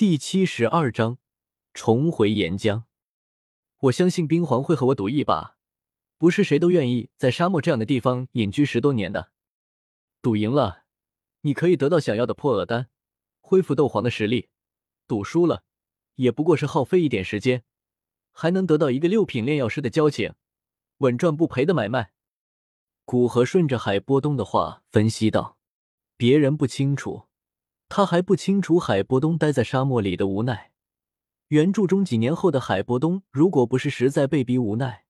第七十二章重回岩浆。我相信冰皇会和我赌一把，不是谁都愿意在沙漠这样的地方隐居十多年的。赌赢了，你可以得到想要的破厄丹，恢复斗皇的实力；赌输了，也不过是耗费一点时间，还能得到一个六品炼药师的交情，稳赚不赔的买卖。古河顺着海波东的话分析道：“别人不清楚。”他还不清楚海波东待在沙漠里的无奈。原著中几年后的海波东，如果不是实在被逼无奈，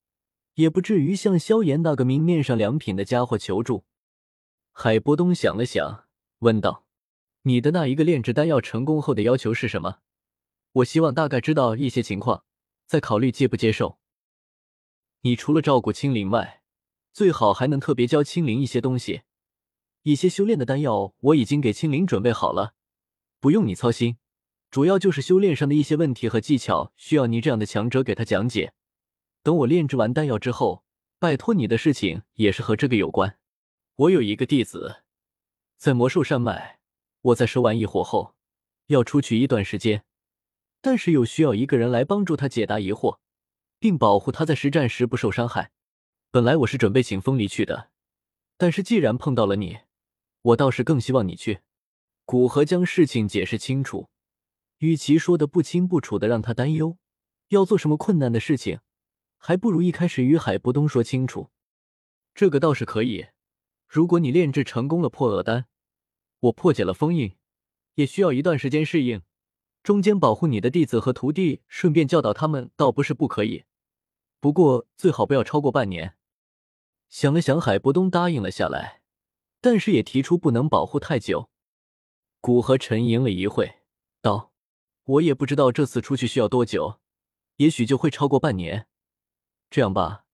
也不至于向萧炎那个明面上良品的家伙求助。海波东想了想，问道：“你的那一个炼制丹药成功后的要求是什么？我希望大概知道一些情况，再考虑接不接受。你除了照顾青灵外，最好还能特别教青灵一些东西。”一些修炼的丹药我已经给青灵准备好了，不用你操心。主要就是修炼上的一些问题和技巧，需要你这样的强者给他讲解。等我炼制完丹药之后，拜托你的事情也是和这个有关。我有一个弟子在魔兽山脉，我在收完异火后要出去一段时间，但是又需要一个人来帮助他解答疑惑，并保护他在实战时不受伤害。本来我是准备请风离去的，但是既然碰到了你。我倒是更希望你去。古河将事情解释清楚，与其说的不清不楚的让他担忧，要做什么困难的事情，还不如一开始与海波东说清楚。这个倒是可以。如果你炼制成功了破厄丹，我破解了封印，也需要一段时间适应，中间保护你的弟子和徒弟，顺便教导他们，倒不是不可以。不过最好不要超过半年。想了想，海波东答应了下来。但是也提出不能保护太久。古河沉吟了一会，道：“我也不知道这次出去需要多久，也许就会超过半年。这样吧，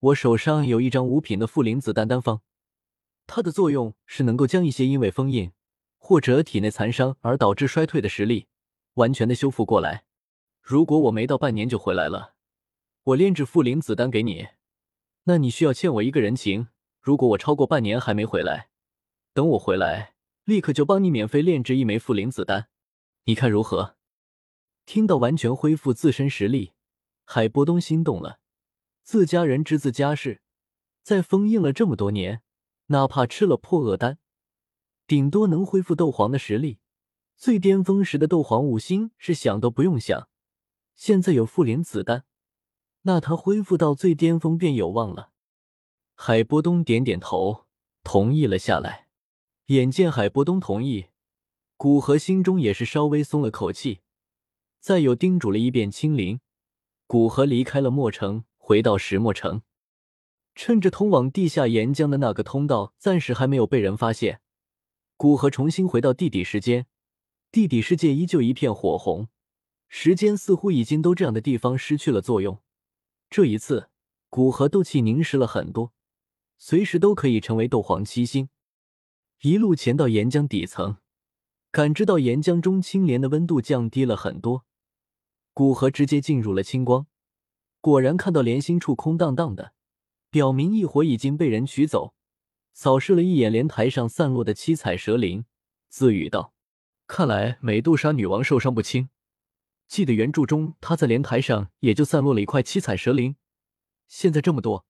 我手上有一张五品的负灵子丹丹方，它的作用是能够将一些因为封印或者体内残伤而导致衰退的实力完全的修复过来。如果我没到半年就回来了，我炼制复灵子丹给你，那你需要欠我一个人情。如果我超过半年还没回来，等我回来，立刻就帮你免费炼制一枚复灵子丹，你看如何？听到完全恢复自身实力，海波东心动了。自家人之自家事，在封印了这么多年，哪怕吃了破厄丹，顶多能恢复斗皇的实力。最巅峰时的斗皇五星是想都不用想。现在有复灵子丹，那他恢复到最巅峰便有望了。海波东点点头，同意了下来。眼见海波东同意，古河心中也是稍微松了口气。再有叮嘱了一遍青灵，古河离开了墨城，回到石墨城。趁着通往地下岩浆的那个通道暂时还没有被人发现，古河重新回到地底世间。地底世界依旧一片火红，时间似乎已经都这样的地方失去了作用。这一次，古河斗气凝实了很多，随时都可以成为斗皇七星。一路潜到岩浆底层，感知到岩浆中青莲的温度降低了很多。古河直接进入了青光，果然看到莲心处空荡荡的，表明异火已经被人取走。扫视了一眼莲台上散落的七彩蛇灵，自语道：“看来美杜莎女王受伤不轻。记得原著中她在莲台上也就散落了一块七彩蛇灵，现在这么多，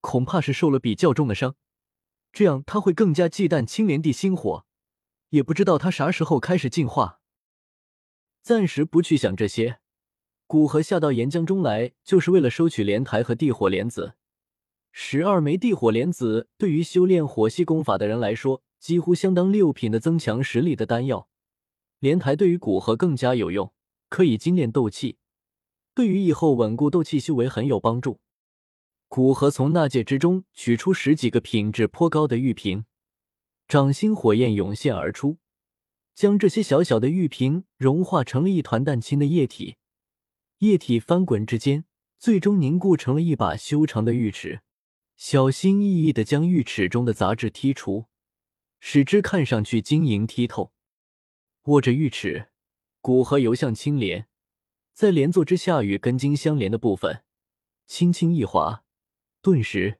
恐怕是受了比较重的伤。”这样他会更加忌惮青莲地心火，也不知道他啥时候开始进化。暂时不去想这些，古河下到岩浆中来，就是为了收取莲台和地火莲子。十二枚地火莲子对于修炼火系功法的人来说，几乎相当六品的增强实力的丹药。莲台对于古河更加有用，可以精炼斗气，对于以后稳固斗气修为很有帮助。古河从纳戒之中取出十几个品质颇高的玉瓶，掌心火焰涌现而出，将这些小小的玉瓶融化成了一团淡青的液体。液体翻滚之间，最终凝固成了一把修长的玉尺。小心翼翼的将玉尺中的杂质剔除，使之看上去晶莹剔透。握着玉尺，古河游向青莲，在莲座之下与根茎相连的部分，轻轻一划。顿时，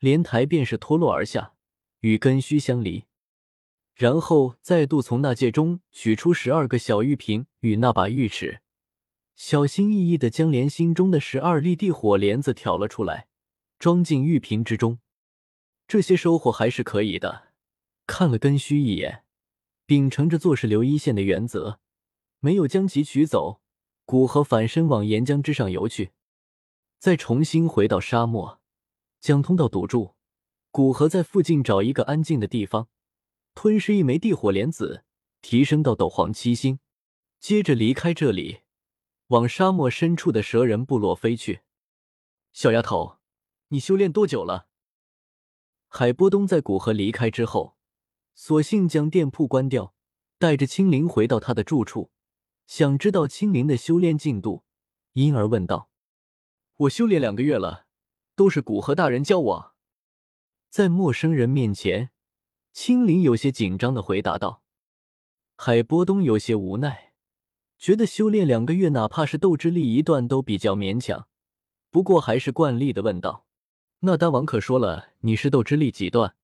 莲台便是脱落而下，与根须相离。然后再度从纳戒中取出十二个小玉瓶与那把玉尺，小心翼翼的将莲心中的十二粒地火莲子挑了出来，装进玉瓶之中。这些收获还是可以的。看了根须一眼，秉承着做事留一线的原则，没有将其取走。古河反身往岩浆之上游去，再重新回到沙漠，将通道堵住。古河在附近找一个安静的地方，吞噬一枚地火莲子，提升到斗皇七星，接着离开这里，往沙漠深处的蛇人部落飞去。小丫头，你修炼多久了？海波东在古河离开之后，索性将店铺关掉，带着青灵回到他的住处，想知道青灵的修炼进度，因而问道：“我修炼两个月了，都是古河大人教我。”在陌生人面前，青灵有些紧张的回答道：“海波东有些无奈，觉得修炼两个月，哪怕是斗之力一段都比较勉强，不过还是惯例的问道。”那丹王可说了，你是斗之力几段，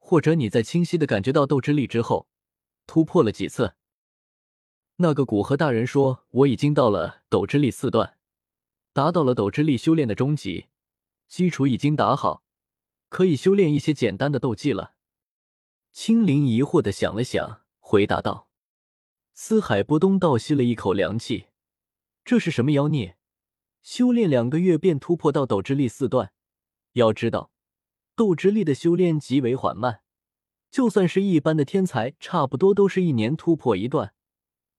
或者你在清晰的感觉到斗之力之后，突破了几次？那个古河大人说，我已经到了斗之力四段，达到了斗之力修炼的终极，基础已经打好，可以修炼一些简单的斗技了。青灵疑惑的想了想，回答道：“司海波东倒吸了一口凉气，这是什么妖孽？修炼两个月便突破到斗之力四段？”要知道，斗之力的修炼极为缓慢，就算是一般的天才，差不多都是一年突破一段，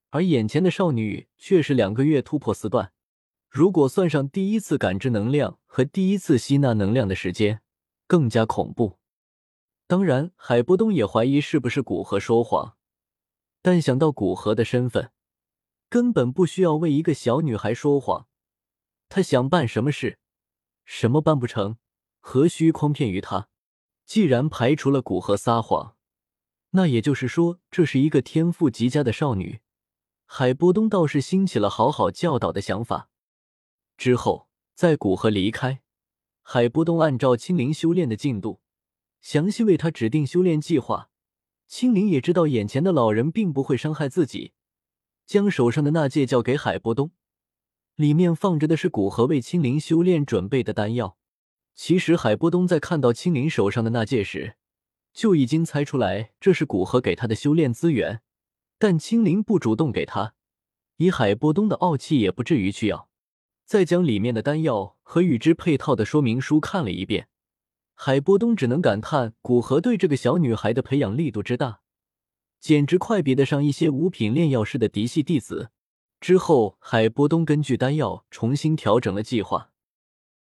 而眼前的少女却是两个月突破四段。如果算上第一次感知能量和第一次吸纳能量的时间，更加恐怖。当然，海波东也怀疑是不是古河说谎，但想到古河的身份，根本不需要为一个小女孩说谎。他想办什么事，什么办不成？何须诓骗于他？既然排除了古河撒谎，那也就是说，这是一个天赋极佳的少女。海波东倒是兴起了好好教导的想法。之后，在古河离开，海波东按照青灵修炼的进度，详细为他指定修炼计划。青灵也知道眼前的老人并不会伤害自己，将手上的那戒交给海波东，里面放着的是古河为青灵修炼准备的丹药。其实海波东在看到青灵手上的那戒时，就已经猜出来这是古河给他的修炼资源，但青灵不主动给他，以海波东的傲气也不至于去要。再将里面的丹药和与之配套的说明书看了一遍，海波东只能感叹古河对这个小女孩的培养力度之大，简直快比得上一些五品炼药师的嫡系弟子。之后，海波东根据丹药重新调整了计划。